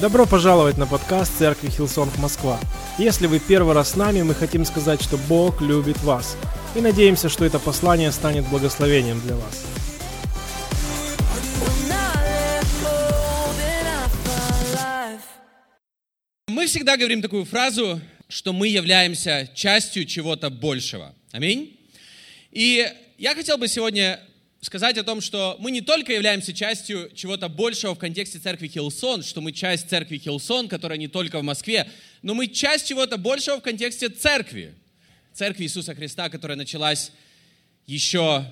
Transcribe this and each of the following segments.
Добро пожаловать на подкаст Церкви Hillsong Москва. Если вы первый раз с нами, мы хотим сказать, что Бог любит вас. И надеемся, что это послание станет благословением для вас. Мы всегда говорим такую фразу, что мы являемся частью чего-то большего. Аминь. И я хотел бы сегодня сказать о том, что мы не только являемся частью чего-то большего в контексте церкви Hillsong, что мы часть церкви Hillsong, которая не только в Москве, но мы часть чего-то большего в контексте церкви. Церкви Иисуса Христа, которая началась еще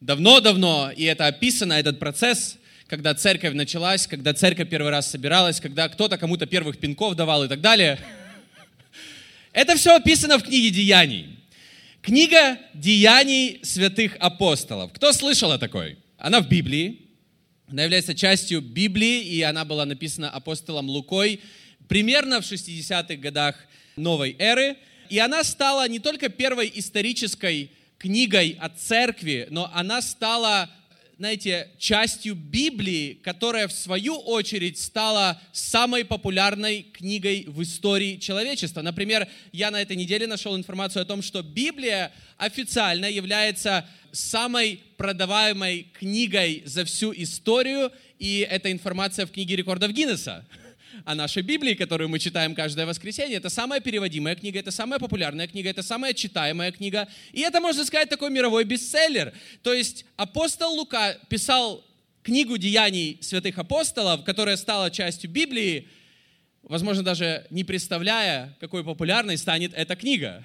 давно-давно, и это описано, этот процесс, когда церковь началась, когда церковь первый раз собиралась, когда кто-то кому-то первых пинков давал и так далее. Это все описано в книге Деяний. Книга Деяний святых апостолов. Кто слышал о такой? Она в Библии. Она является частью Библии, и она была написана апостолом Лукой примерно в 60-х годах новой эры. И она стала не только первой исторической книгой о церкви, но она стала знаете, частью Библии, которая в свою очередь стала самой популярной книгой в истории человечества. Например, я на этой неделе нашел информацию о том, что Библия официально является самой продаваемой книгой за всю историю, и эта информация в книге рекордов Гиннесса о нашей Библии, которую мы читаем каждое воскресенье. Это самая переводимая книга, это самая популярная книга, это самая читаемая книга. И это, можно сказать, такой мировой бестселлер. То есть апостол Лука писал книгу деяний святых апостолов, которая стала частью Библии, возможно, даже не представляя, какой популярной станет эта книга.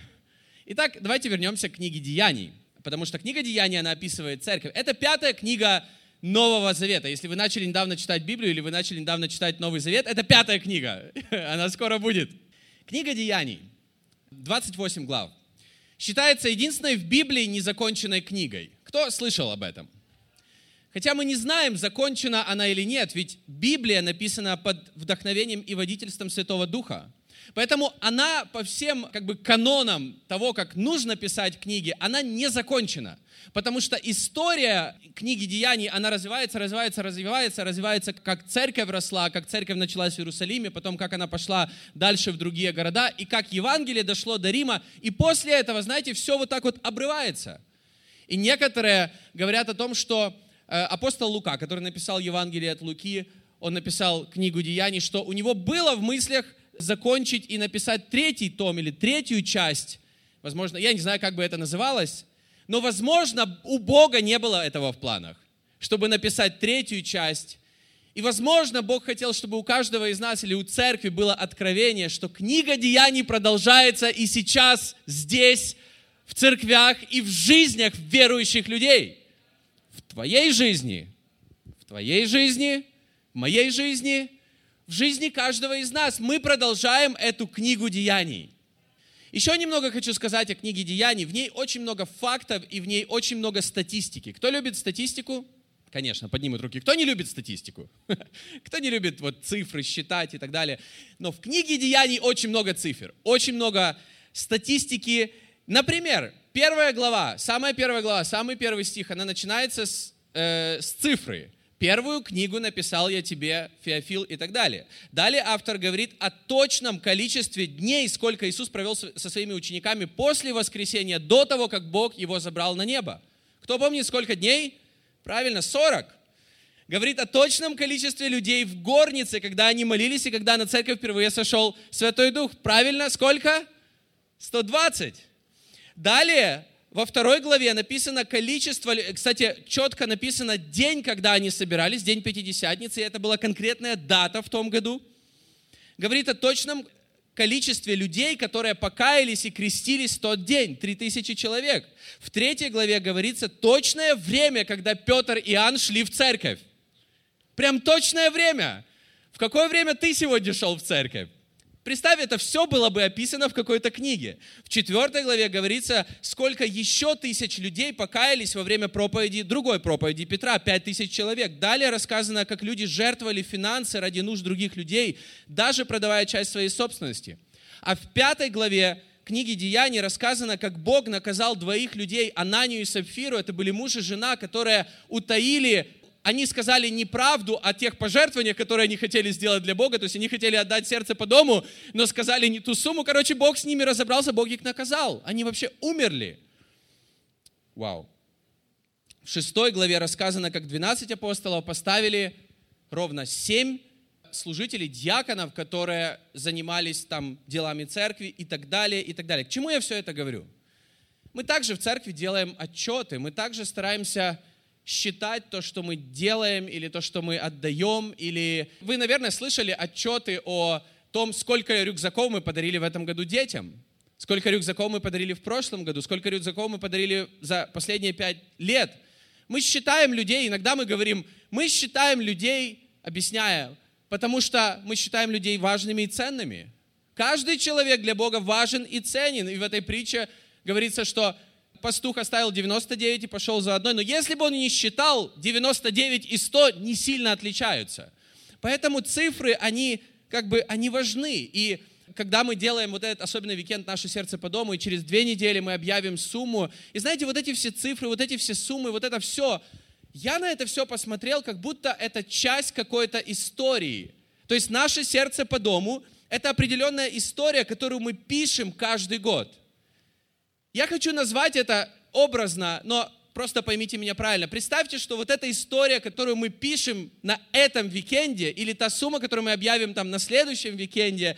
Итак, давайте вернемся к книге деяний, потому что книга деяний, она описывает церковь. Это пятая книга Нового Завета. Если вы начали недавно читать Библию или вы начали недавно читать Новый Завет, это пятая книга. Она скоро будет. Книга Деяний. 28 глав. Считается единственной в Библии незаконченной книгой. Кто слышал об этом? Хотя мы не знаем, закончена она или нет, ведь Библия написана под вдохновением и водительством Святого Духа. Поэтому она по всем как бы канонам того, как нужно писать книги, она не закончена. Потому что история книги Деяний, она развивается, развивается, развивается, развивается, как церковь росла, как церковь началась в Иерусалиме, потом как она пошла дальше в другие города, и как Евангелие дошло до Рима. И после этого, знаете, все вот так вот обрывается. И некоторые говорят о том, что э, апостол Лука, который написал Евангелие от Луки, он написал книгу Деяний, что у него было в мыслях закончить и написать третий том или третью часть, возможно, я не знаю, как бы это называлось, но, возможно, у Бога не было этого в планах, чтобы написать третью часть. И, возможно, Бог хотел, чтобы у каждого из нас или у церкви было откровение, что книга деяний продолжается и сейчас здесь, в церквях и в жизнях верующих людей. В твоей жизни, в твоей жизни, в моей жизни – в жизни каждого из нас. Мы продолжаем эту книгу деяний. Еще немного хочу сказать о книге деяний. В ней очень много фактов и в ней очень много статистики. Кто любит статистику? Конечно, поднимут руки. Кто не любит статистику? Кто не любит вот цифры считать и так далее? Но в книге деяний очень много цифр, очень много статистики. Например, первая глава, самая первая глава, самый первый стих, она начинается с, э, с цифры. Первую книгу написал я тебе, Феофил и так далее. Далее автор говорит о точном количестве дней, сколько Иисус провел со своими учениками после воскресения, до того, как Бог его забрал на небо. Кто помнит, сколько дней? Правильно, 40. Говорит о точном количестве людей в горнице, когда они молились и когда на церковь впервые сошел Святой Дух. Правильно, сколько? 120. Далее во второй главе написано количество, кстати, четко написано день, когда они собирались, день Пятидесятницы, и это была конкретная дата в том году. Говорит о точном количестве людей, которые покаялись и крестились в тот день, 3000 человек. В третьей главе говорится точное время, когда Петр и Иоанн шли в церковь. Прям точное время. В какое время ты сегодня шел в церковь? Представь, это все было бы описано в какой-то книге. В четвертой главе говорится, сколько еще тысяч людей покаялись во время проповеди, другой проповеди Петра, пять тысяч человек. Далее рассказано, как люди жертвовали финансы ради нужд других людей, даже продавая часть своей собственности. А в пятой главе книги Деяний рассказано, как Бог наказал двоих людей, Ананию и Сапфиру, это были муж и жена, которые утаили они сказали неправду о тех пожертвованиях, которые они хотели сделать для Бога, то есть они хотели отдать сердце по дому, но сказали не ту сумму, короче, Бог с ними разобрался, Бог их наказал. Они вообще умерли. Вау. В шестой главе рассказано, как 12 апостолов поставили ровно 7 служителей, диаконов, которые занимались там делами церкви и так далее, и так далее. К чему я все это говорю? Мы также в церкви делаем отчеты, мы также стараемся считать то, что мы делаем, или то, что мы отдаем, или... Вы, наверное, слышали отчеты о том, сколько рюкзаков мы подарили в этом году детям, сколько рюкзаков мы подарили в прошлом году, сколько рюкзаков мы подарили за последние пять лет. Мы считаем людей, иногда мы говорим, мы считаем людей, объясняя, потому что мы считаем людей важными и ценными. Каждый человек для Бога важен и ценен. И в этой притче говорится, что пастух оставил 99 и пошел за одной. Но если бы он не считал, 99 и 100 не сильно отличаются. Поэтому цифры, они как бы, они важны. И когда мы делаем вот этот особенный викенд «Наше сердце по дому», и через две недели мы объявим сумму, и знаете, вот эти все цифры, вот эти все суммы, вот это все, я на это все посмотрел, как будто это часть какой-то истории. То есть наше сердце по дому – это определенная история, которую мы пишем каждый год. Я хочу назвать это образно, но просто поймите меня правильно. Представьте, что вот эта история, которую мы пишем на этом викенде, или та сумма, которую мы объявим там на следующем викенде,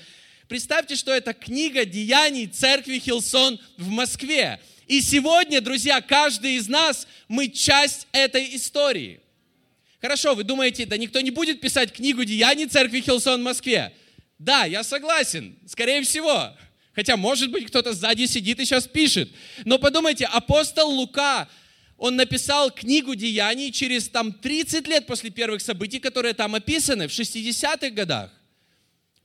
представьте, что это книга деяний церкви Hillsong в Москве. И сегодня, друзья, каждый из нас, мы часть этой истории. Хорошо, вы думаете, да никто не будет писать книгу деяний церкви Хилсон в Москве? Да, я согласен, скорее всего. Хотя, может быть, кто-то сзади сидит и сейчас пишет. Но подумайте, апостол Лука, он написал книгу деяний через там 30 лет после первых событий, которые там описаны, в 60-х годах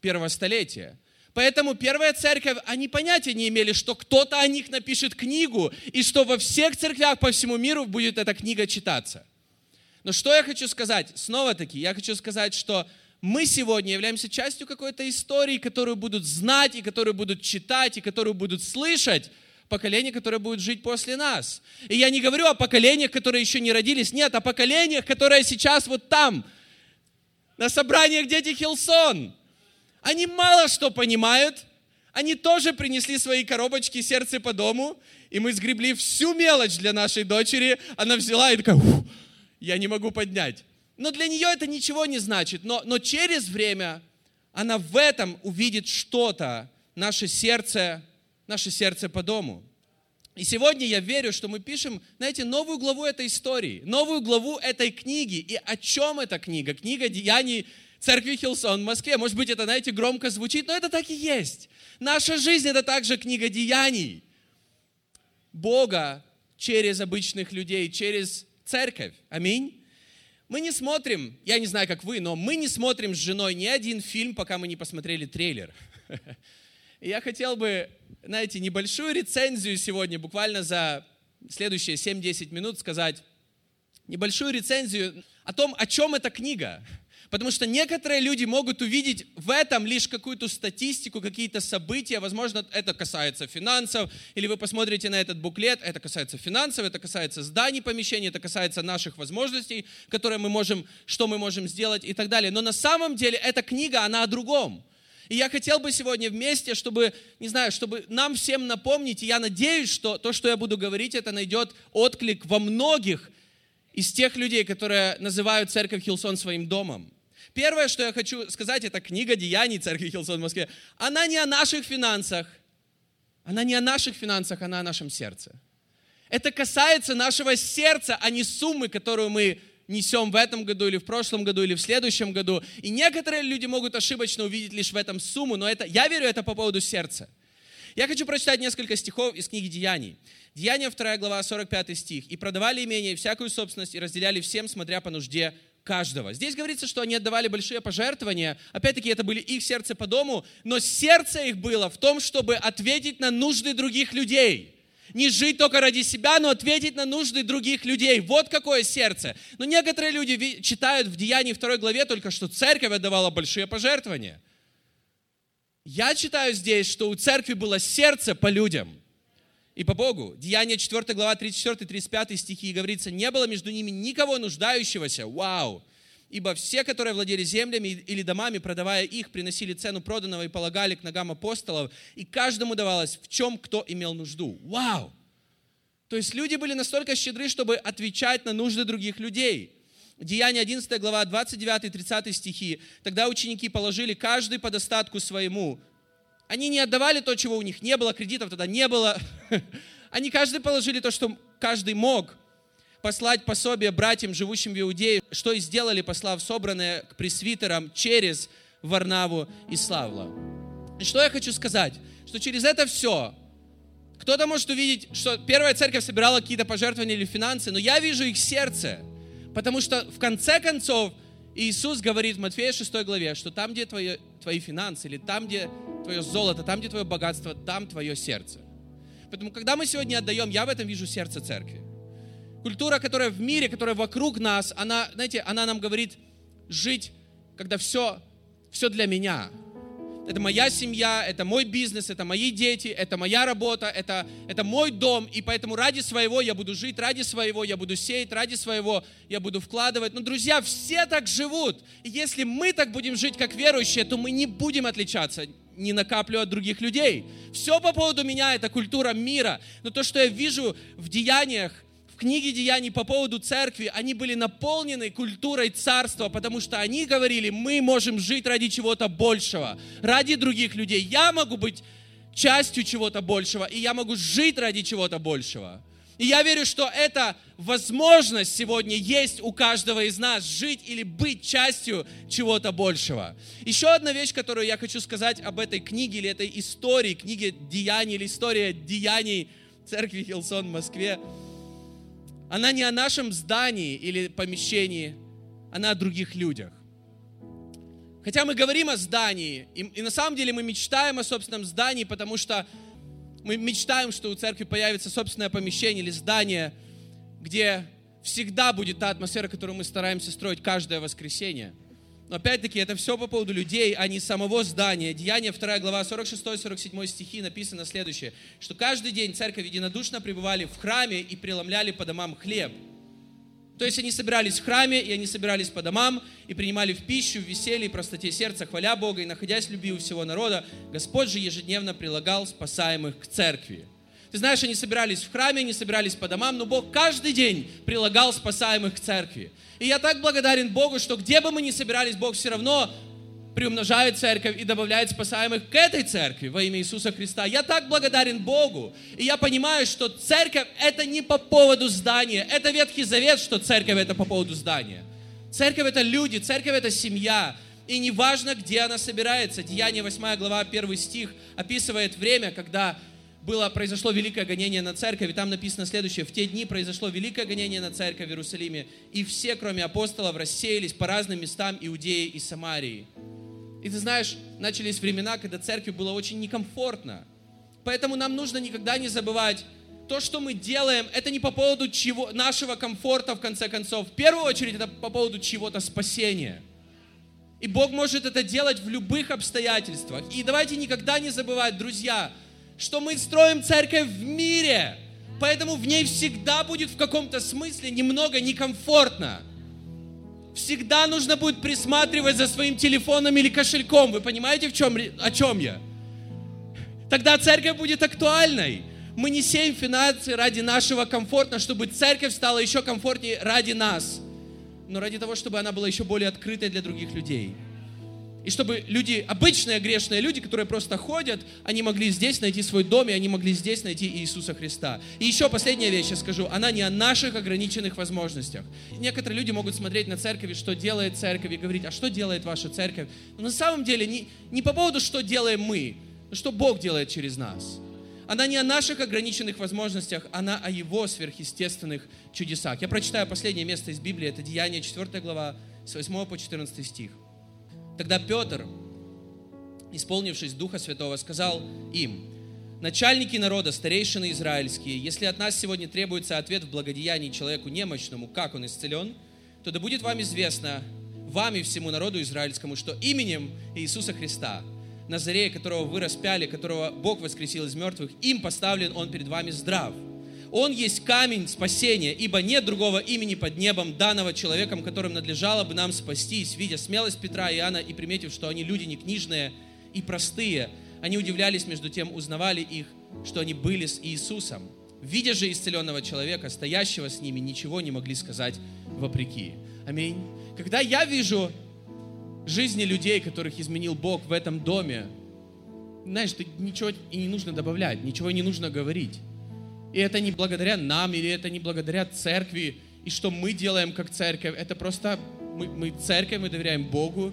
первого столетия. Поэтому первая церковь, они понятия не имели, что кто-то о них напишет книгу, и что во всех церквях по всему миру будет эта книга читаться. Но что я хочу сказать? Снова-таки, я хочу сказать, что мы сегодня являемся частью какой-то истории, которую будут знать, и которую будут читать, и которую будут слышать поколение, которое будет жить после нас. И я не говорю о поколениях, которые еще не родились, нет, о поколениях, которые сейчас вот там, на собраниях Дети Хилсон. Они мало что понимают, они тоже принесли свои коробочки сердце по дому, и мы сгребли всю мелочь для нашей дочери. Она взяла и такая, я не могу поднять. Но для нее это ничего не значит. Но, но через время она в этом увидит что-то, наше сердце, наше сердце по дому. И сегодня я верю, что мы пишем, знаете, новую главу этой истории, новую главу этой книги. И о чем эта книга? Книга Деяний Церкви Хилсон в Москве. Может быть, это, знаете, громко звучит, но это так и есть. Наша жизнь – это также книга Деяний. Бога через обычных людей, через церковь. Аминь. Мы не смотрим, я не знаю, как вы, но мы не смотрим с женой ни один фильм, пока мы не посмотрели трейлер. Я хотел бы, знаете, небольшую рецензию сегодня, буквально за следующие 7-10 минут сказать, небольшую рецензию о том, о чем эта книга. Потому что некоторые люди могут увидеть в этом лишь какую-то статистику, какие-то события. Возможно, это касается финансов. Или вы посмотрите на этот буклет, это касается финансов, это касается зданий, помещений, это касается наших возможностей, которые мы можем, что мы можем сделать и так далее. Но на самом деле эта книга, она о другом. И я хотел бы сегодня вместе, чтобы, не знаю, чтобы нам всем напомнить, и я надеюсь, что то, что я буду говорить, это найдет отклик во многих из тех людей, которые называют церковь Хилсон своим домом. Первое, что я хочу сказать, это книга Деяний Церкви Хилсон в Москве. Она не о наших финансах. Она не о наших финансах, она о нашем сердце. Это касается нашего сердца, а не суммы, которую мы несем в этом году или в прошлом году или в следующем году. И некоторые люди могут ошибочно увидеть лишь в этом сумму, но это, я верю, это по поводу сердца. Я хочу прочитать несколько стихов из книги Деяний. Деяния 2 глава, 45 стих. «И продавали имение и всякую собственность, и разделяли всем, смотря по нужде каждого. Здесь говорится, что они отдавали большие пожертвования. Опять-таки, это были их сердце по дому, но сердце их было в том, чтобы ответить на нужды других людей. Не жить только ради себя, но ответить на нужды других людей. Вот какое сердце. Но некоторые люди читают в Деянии 2 главе только, что церковь отдавала большие пожертвования. Я читаю здесь, что у церкви было сердце по людям. И по Богу. Деяние 4 глава 34-35 стихи говорится, не было между ними никого нуждающегося. Вау! Ибо все, которые владели землями или домами, продавая их, приносили цену проданного и полагали к ногам апостолов, и каждому давалось, в чем кто имел нужду. Вау! То есть люди были настолько щедры, чтобы отвечать на нужды других людей. Деяние 11 глава 29-30 стихи. Тогда ученики положили каждый по достатку своему. Они не отдавали то, чего у них не было, кредитов тогда не было. Они каждый положили то, что каждый мог послать пособие братьям, живущим в Иудее, что и сделали, послав собранное к пресвитерам через Варнаву и Славла. И что я хочу сказать? Что через это все кто-то может увидеть, что первая церковь собирала какие-то пожертвования или финансы, но я вижу их сердце, потому что в конце концов Иисус говорит в Матфея 6 главе, что там, где твои, твои финансы, или там, где твое золото, там, где твое богатство, там твое сердце. Поэтому, когда мы сегодня отдаем, я в этом вижу сердце церкви. Культура, которая в мире, которая вокруг нас, она, знаете, она нам говорит жить, когда все, все для меня. Это моя семья, это мой бизнес, это мои дети, это моя работа, это, это мой дом. И поэтому ради своего я буду жить, ради своего я буду сеять, ради своего я буду вкладывать. Но, друзья, все так живут. И если мы так будем жить, как верующие, то мы не будем отличаться ни на каплю от других людей. Все по поводу меня, это культура мира. Но то, что я вижу в деяниях, в книге Деяний по поводу церкви, они были наполнены культурой царства, потому что они говорили, мы можем жить ради чего-то большего, ради других людей. Я могу быть частью чего-то большего, и я могу жить ради чего-то большего. И я верю, что эта возможность сегодня есть у каждого из нас жить или быть частью чего-то большего. Еще одна вещь, которую я хочу сказать об этой книге или этой истории, книге Деяний или история деяний церкви Хилсон в Москве, она не о нашем здании или помещении, она о других людях. Хотя мы говорим о здании, и, и на самом деле мы мечтаем о собственном здании, потому что мы мечтаем, что у церкви появится собственное помещение или здание, где всегда будет та атмосфера, которую мы стараемся строить каждое воскресенье – но опять-таки это все по поводу людей, а не самого здания. Деяние 2 глава 46-47 стихи написано следующее, что каждый день церковь единодушно пребывали в храме и преломляли по домам хлеб. То есть они собирались в храме, и они собирались по домам, и принимали в пищу, в веселье и простоте сердца, хваля Бога, и находясь в любви у всего народа, Господь же ежедневно прилагал спасаемых к церкви. Ты знаешь, они собирались в храме, они собирались по домам, но Бог каждый день прилагал спасаемых к церкви. И я так благодарен Богу, что где бы мы ни собирались, Бог все равно приумножает церковь и добавляет спасаемых к этой церкви во имя Иисуса Христа. Я так благодарен Богу. И я понимаю, что церковь это не по поводу здания. Это Ветхий Завет, что церковь это по поводу здания. Церковь это люди, церковь это семья. И неважно, где она собирается. Деяние 8 глава 1 стих описывает время, когда было, произошло великое гонение на церковь, и там написано следующее. В те дни произошло великое гонение на церковь в Иерусалиме, и все, кроме апостолов, рассеялись по разным местам Иудеи и Самарии. И ты знаешь, начались времена, когда церкви было очень некомфортно. Поэтому нам нужно никогда не забывать, то, что мы делаем, это не по поводу чего, нашего комфорта, в конце концов. В первую очередь, это по поводу чего-то спасения. И Бог может это делать в любых обстоятельствах. И давайте никогда не забывать, друзья, что мы строим церковь в мире, поэтому в ней всегда будет в каком-то смысле немного некомфортно. Всегда нужно будет присматривать за своим телефоном или кошельком. Вы понимаете, в чем, о чем я? Тогда церковь будет актуальной. Мы не сеем финансы ради нашего комфорта, чтобы церковь стала еще комфортнее ради нас, но ради того, чтобы она была еще более открытой для других людей. И чтобы люди, обычные грешные люди, которые просто ходят, они могли здесь найти свой дом, и они могли здесь найти Иисуса Христа. И еще последняя вещь я скажу, она не о наших ограниченных возможностях. Некоторые люди могут смотреть на церковь, что делает церковь, и говорить, а что делает ваша церковь? Но на самом деле не, не по поводу, что делаем мы, но что Бог делает через нас. Она не о наших ограниченных возможностях, она о Его сверхъестественных чудесах. Я прочитаю последнее место из Библии, это Деяние 4 глава, с 8 по 14 стих. Тогда Петр, исполнившись Духа Святого, сказал им, начальники народа, старейшины израильские, если от нас сегодня требуется ответ в благодеянии человеку немощному, как он исцелен, то да будет вам известно, вам и всему народу израильскому, что именем Иисуса Христа Назарея, которого вы распяли, которого Бог воскресил из мертвых, им поставлен он перед вами здрав. Он есть камень спасения, ибо нет другого имени под небом, данного человеком, которым надлежало бы нам спастись. Видя смелость Петра и Иоанна и приметив, что они люди не книжные и простые, они удивлялись, между тем узнавали их, что они были с Иисусом. Видя же исцеленного человека, стоящего с ними, ничего не могли сказать вопреки. Аминь. Когда я вижу жизни людей, которых изменил Бог в этом доме, знаешь, ты ничего и не нужно добавлять, ничего не нужно говорить. И это не благодаря нам, или это не благодаря церкви, и что мы делаем как церковь. Это просто мы, мы церковь, мы доверяем Богу,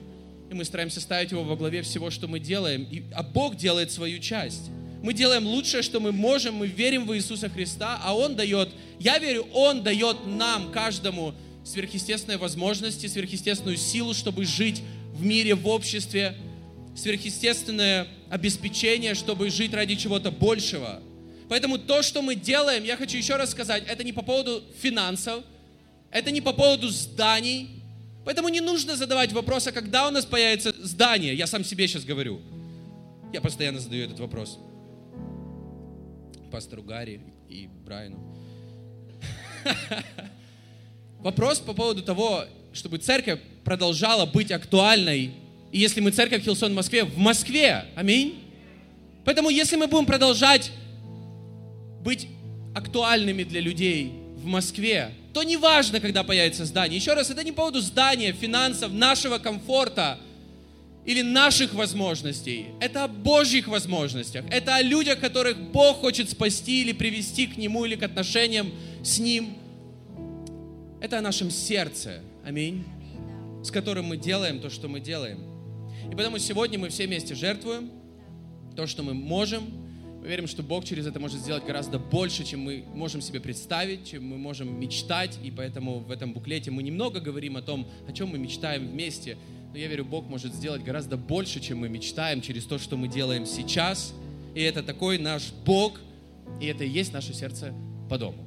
и мы стараемся ставить Его во главе всего, что мы делаем. И, а Бог делает свою часть. Мы делаем лучшее, что мы можем, мы верим в Иисуса Христа, а Он дает, я верю, Он дает нам, каждому, сверхъестественные возможности, сверхъестественную силу, чтобы жить в мире, в обществе, сверхъестественное обеспечение, чтобы жить ради чего-то большего. Поэтому то, что мы делаем, я хочу еще раз сказать, это не по поводу финансов, это не по поводу зданий. Поэтому не нужно задавать вопрос, а когда у нас появится здание. Я сам себе сейчас говорю. Я постоянно задаю этот вопрос. Пастору Гарри и Брайану. Вопрос по поводу того, чтобы церковь продолжала быть актуальной. И если мы церковь Хилсон в Москве, в Москве. Аминь. Поэтому если мы будем продолжать быть актуальными для людей в Москве, то неважно, когда появится здание. Еще раз, это не по поводу здания, финансов, нашего комфорта или наших возможностей. Это о Божьих возможностях. Это о людях, которых Бог хочет спасти или привести к Нему или к отношениям с Ним. Это о нашем сердце. Аминь. С которым мы делаем то, что мы делаем. И поэтому сегодня мы все вместе жертвуем то, что мы можем, мы верим, что Бог через это может сделать гораздо больше, чем мы можем себе представить, чем мы можем мечтать. И поэтому в этом буклете мы немного говорим о том, о чем мы мечтаем вместе. Но я верю, Бог может сделать гораздо больше, чем мы мечтаем через то, что мы делаем сейчас. И это такой наш Бог, и это и есть наше сердце по дому.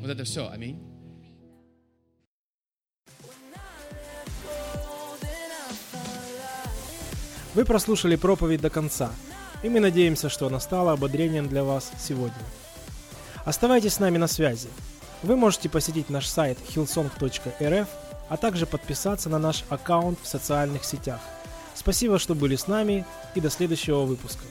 Вот это все. Аминь. Вы прослушали проповедь до конца, и мы надеемся, что она стала ободрением для вас сегодня. Оставайтесь с нами на связи. Вы можете посетить наш сайт hillsong.rf, а также подписаться на наш аккаунт в социальных сетях. Спасибо, что были с нами, и до следующего выпуска.